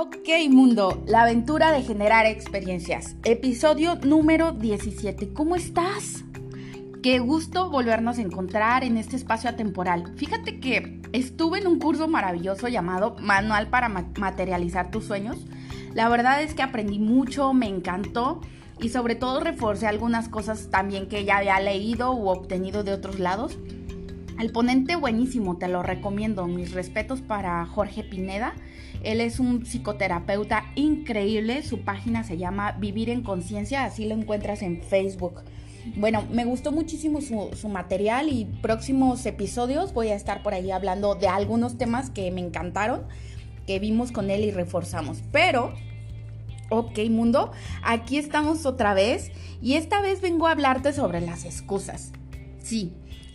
Ok mundo, la aventura de generar experiencias. Episodio número 17. ¿Cómo estás? Qué gusto volvernos a encontrar en este espacio atemporal. Fíjate que estuve en un curso maravilloso llamado Manual para materializar tus sueños. La verdad es que aprendí mucho, me encantó y sobre todo reforcé algunas cosas también que ya había leído u obtenido de otros lados. El ponente buenísimo, te lo recomiendo. Mis respetos para Jorge Pineda. Él es un psicoterapeuta increíble. Su página se llama Vivir en Conciencia, así lo encuentras en Facebook. Bueno, me gustó muchísimo su, material y próximos episodios voy a estar por ahí hablando de algunos temas que me encantaron, que vimos con él y reforzamos. Pero, ok mundo, aquí estamos otra vez y esta vez vengo a hablarte sobre las excusas. Sí,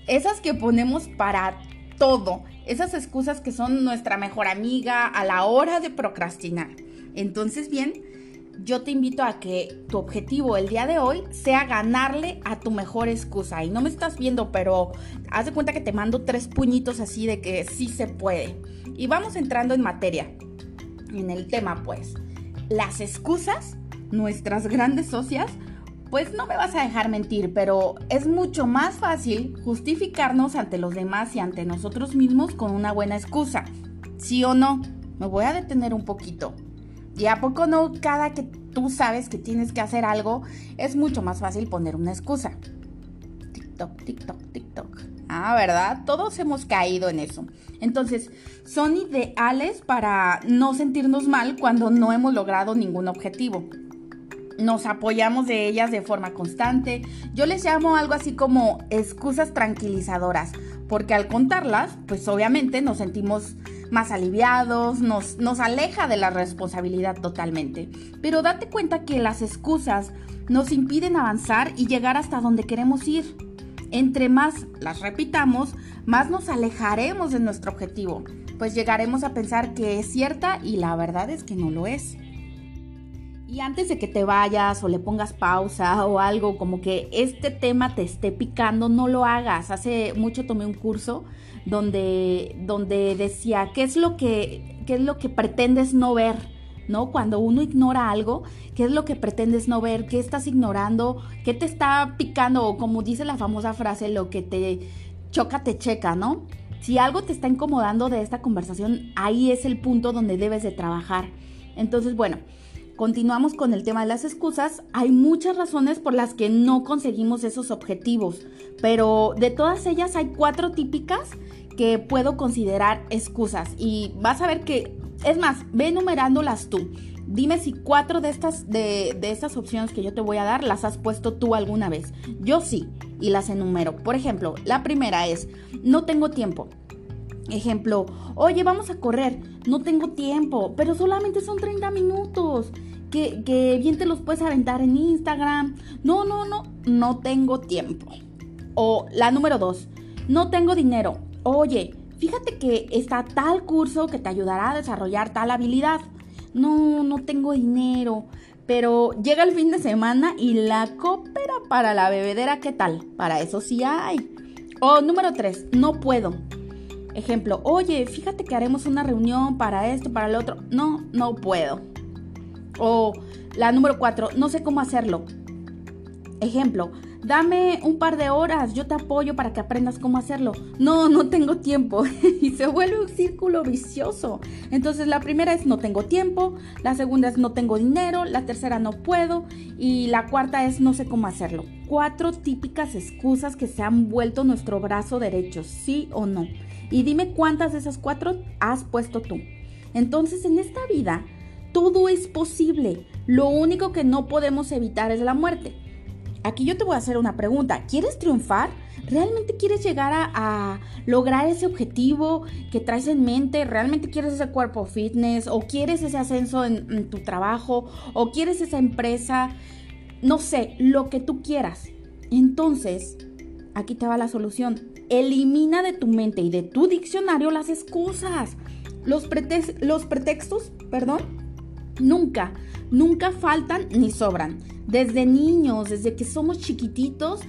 esas que ponemos para todo, esas excusas que son nuestra mejor amiga a la hora de procrastinar. Entonces, bien, yo te invito a que tu objetivo el día de hoy sea ganarle a tu mejor excusa. Y no me estás viendo, pero haz de cuenta que te mando tres puñitos así de que sí se puede. Y vamos entrando en materia, en el tema pues. Las excusas, nuestras grandes socias, pues no me vas a dejar mentir, pero es mucho más fácil justificarnos ante los demás y ante nosotros mismos con una buena excusa. ¿Sí o no? Me voy a detener un poquito. ¿Y a poco no cada que tú sabes que tienes que hacer algo, es mucho más fácil poner una excusa? TikTok, TikTok, TikTok. Ah, ¿verdad? Todos hemos caído en eso. Entonces, son ideales para no sentirnos mal cuando no hemos logrado ningún objetivo nos apoyamos de ellas de forma constante. Yo les llamo algo así como excusas tranquilizadoras, porque al contarlas, pues obviamente nos sentimos más aliviados, nos, nos aleja de la responsabilidad totalmente. Pero date cuenta que las excusas nos impiden avanzar y llegar hasta donde queremos ir. Entre más las repitamos, más nos alejaremos de nuestro objetivo, pues llegaremos a pensar que es cierta y la verdad es que no lo es. Y antes de que te vayas o le pongas pausa o algo como que este tema te esté picando, no lo hagas. Hace mucho tomé un curso donde, donde decía qué es lo que, qué es lo que pretendes no ver. ¿no? Cuando uno ignora algo, ¿qué es lo que pretendes no ver? ¿Qué estás ignorando? ¿Qué te está picando? O como dice la famosa frase, lo que te choca, te checa, ¿no? Si algo te está incomodando de esta conversación, ahí es el punto donde debes de trabajar. Entonces, bueno, continuamos con el tema de las excusas, hay muchas razones por las que no conseguimos esos objetivos, pero de todas ellas hay cuatro típicas que puedo considerar excusas y vas a ver que, es más, ve enumerándolas tú. Dime si cuatro de estas, de, de estas opciones que yo te voy a dar las has puesto tú alguna vez. Yo sí, y las enumero. Por ejemplo, la primera es, no tengo tiempo. Ejemplo, oye, vamos a correr, no tengo tiempo, pero solamente son 30 minutos. Que, bien te los puedes aventar en Instagram. No, no, no, no tengo tiempo. O la número dos, no tengo dinero. Oye, fíjate que está tal curso que te ayudará a desarrollar tal habilidad. No, no tengo dinero. Pero llega el fin de semana y la cópera para la bebedera, ¿qué tal? Para eso sí hay. O número tres, no puedo. Ejemplo, oye, fíjate que haremos una reunión para esto, para lo otro. No, no puedo. O la número cuatro, no sé cómo hacerlo. Ejemplo, dame un par de horas, yo te apoyo para que aprendas cómo hacerlo. No, no tengo tiempo. y se vuelve un círculo vicioso. Entonces la primera es no tengo tiempo, la segunda es no tengo dinero, la tercera no puedo y la cuarta es no sé cómo hacerlo. Cuatro típicas excusas que se han vuelto nuestro brazo derecho, sí o no. Y dime cuántas de esas cuatro has puesto tú. Entonces en esta vida todo es posible. Lo único que no podemos evitar es la muerte. Aquí yo te voy a hacer una pregunta. ¿Quieres triunfar? ¿Realmente quieres llegar a, lograr ese objetivo que traes en mente? ¿Realmente quieres ese cuerpo fitness? ¿O quieres ese ascenso en, tu trabajo? ¿O quieres esa empresa? No sé, lo que tú quieras. Entonces, aquí te va la solución. Elimina de tu mente y de tu diccionario las excusas, los, los pretextos, perdón, Nunca, nunca faltan ni sobran. Desde niños, desde que somos chiquititos,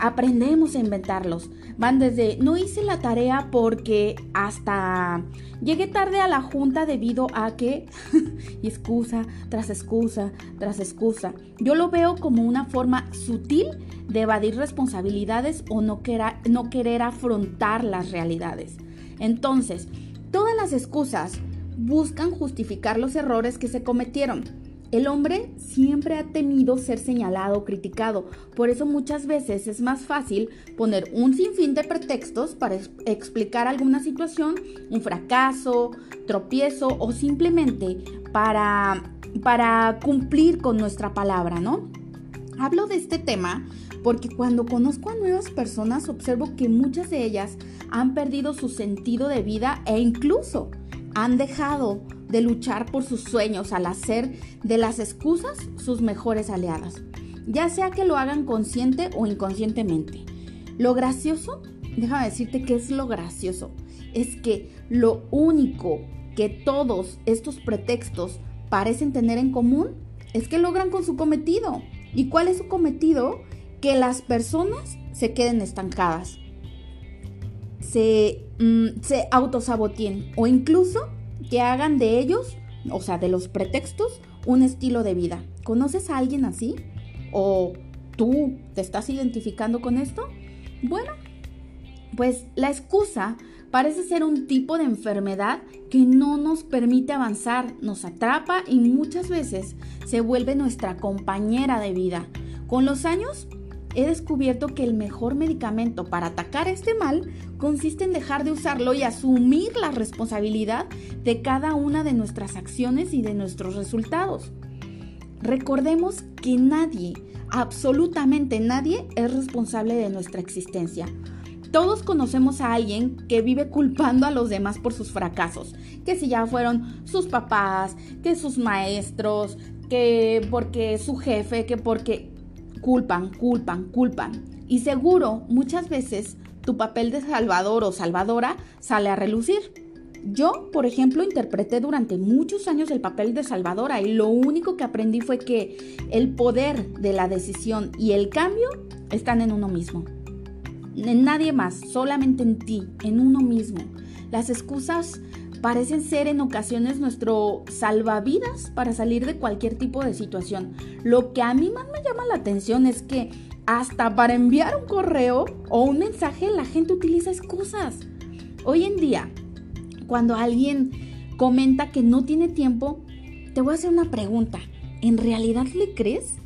aprendemos a inventarlos. Van desde no hice la tarea porque hasta llegué tarde a la junta debido a que y excusa tras excusa tras excusa. Yo lo veo como una forma sutil de evadir responsabilidades o no, no querer afrontar las realidades. Entonces, todas las excusas buscan justificar los errores que se cometieron el hombre siempre ha temido ser señalado o criticado, por eso muchas veces es más fácil poner un sinfín de pretextos para explicar alguna situación, un fracaso, tropiezo o simplemente para, para cumplir con nuestra palabra, ¿no? Hablo de este tema porque cuando conozco a nuevas personas observo que muchas de ellas han perdido su sentido de vida e incluso han dejado de luchar por sus sueños al hacer de las excusas sus mejores aliadas, ya sea que lo hagan consciente o inconscientemente. Lo gracioso, déjame decirte que es lo gracioso, es que lo único que todos estos pretextos parecen tener en común es que logran con su cometido. ¿Y cuál es su cometido? Que las personas se queden estancadas, se, mm, se autosaboteen o incluso que hagan de ellos, o sea, de los pretextos, un estilo de vida. ¿Conoces a alguien así? ¿O tú te estás identificando con esto? Bueno, pues la excusa parece ser un tipo de enfermedad que no nos permite avanzar, nos atrapa y muchas veces se vuelve nuestra compañera de vida. Con los años he descubierto que el mejor medicamento para atacar este mal consiste en dejar de usarlo y asumir la responsabilidad de cada una de nuestras acciones y de nuestros resultados. Recordemos que nadie, absolutamente nadie, es responsable de nuestra existencia. Todos conocemos a alguien que vive culpando a los demás por sus fracasos, que si ya fueron sus papás, que sus maestros, que porque su jefe, que porque culpan, culpan, culpan. Y seguro muchas veces tu papel de salvador o salvadora sale a relucir. Yo, por ejemplo, interpreté durante muchos años el papel de salvadora y lo único que aprendí fue que el poder de la decisión y el cambio están en uno mismo. En nadie más, solamente en ti, en uno mismo. Las excusas parecen ser en ocasiones nuestro salvavidas para salir de cualquier tipo de situación. Lo que a mí más me llama la atención es que hasta para enviar un correo o un mensaje la gente utiliza excusas. Hoy en día, cuando alguien comenta que no tiene tiempo, te voy a hacer una pregunta. ¿En realidad le crees?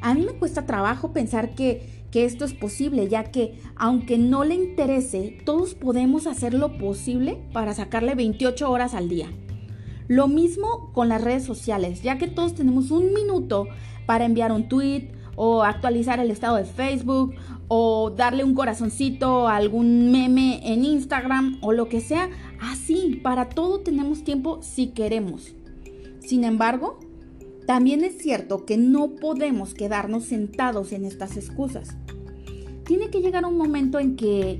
A mí me cuesta trabajo pensar que que esto es posible, ya que aunque no le interese, todos podemos hacer lo posible para sacarle 28 horas al día. Lo mismo con las redes sociales, ya que todos tenemos un minuto para enviar un tweet o actualizar el estado de Facebook o darle un corazoncito a algún meme en Instagram o lo que sea. Así, para todo tenemos tiempo si queremos. Sin embargo, también es cierto que no podemos quedarnos sentados en estas excusas. Tiene que llegar un momento en que,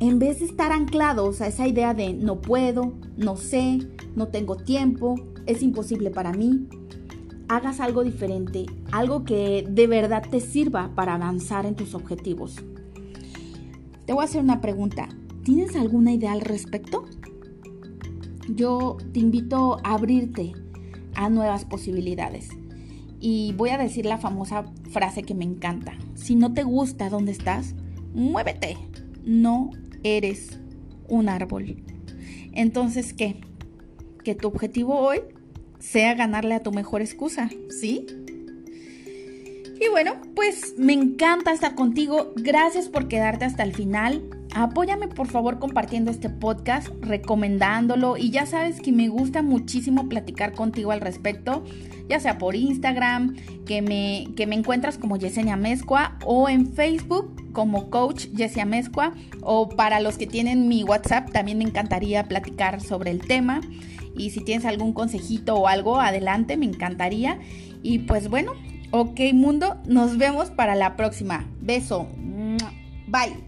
en vez de estar anclados a esa idea de no puedo, no sé, no tengo tiempo, es imposible para mí, hagas algo diferente, algo que de verdad te sirva para avanzar en tus objetivos. Te voy a hacer una pregunta. ¿Tienes alguna idea al respecto? Yo te invito a abrirte a nuevas posibilidades. Y voy a decir la famosa frase que me encanta. Si no te gusta dónde estás, muévete. No eres un árbol. Entonces, ¿qué? Que tu objetivo hoy sea ganarle a tu mejor excusa, ¿sí? Y bueno, pues me encanta estar contigo. Gracias por quedarte hasta el final. Apóyame por favor compartiendo este podcast, recomendándolo y ya sabes que me gusta muchísimo platicar contigo al respecto, ya sea por Instagram, que me, que me encuentras como Yesenia Mezcua o en Facebook como Coach Yesenia Mezcua o para los que tienen mi WhatsApp también me encantaría platicar sobre el tema y si tienes algún consejito o algo, adelante, me encantaría. Y pues bueno, ok mundo, nos vemos para la próxima. Beso. Bye.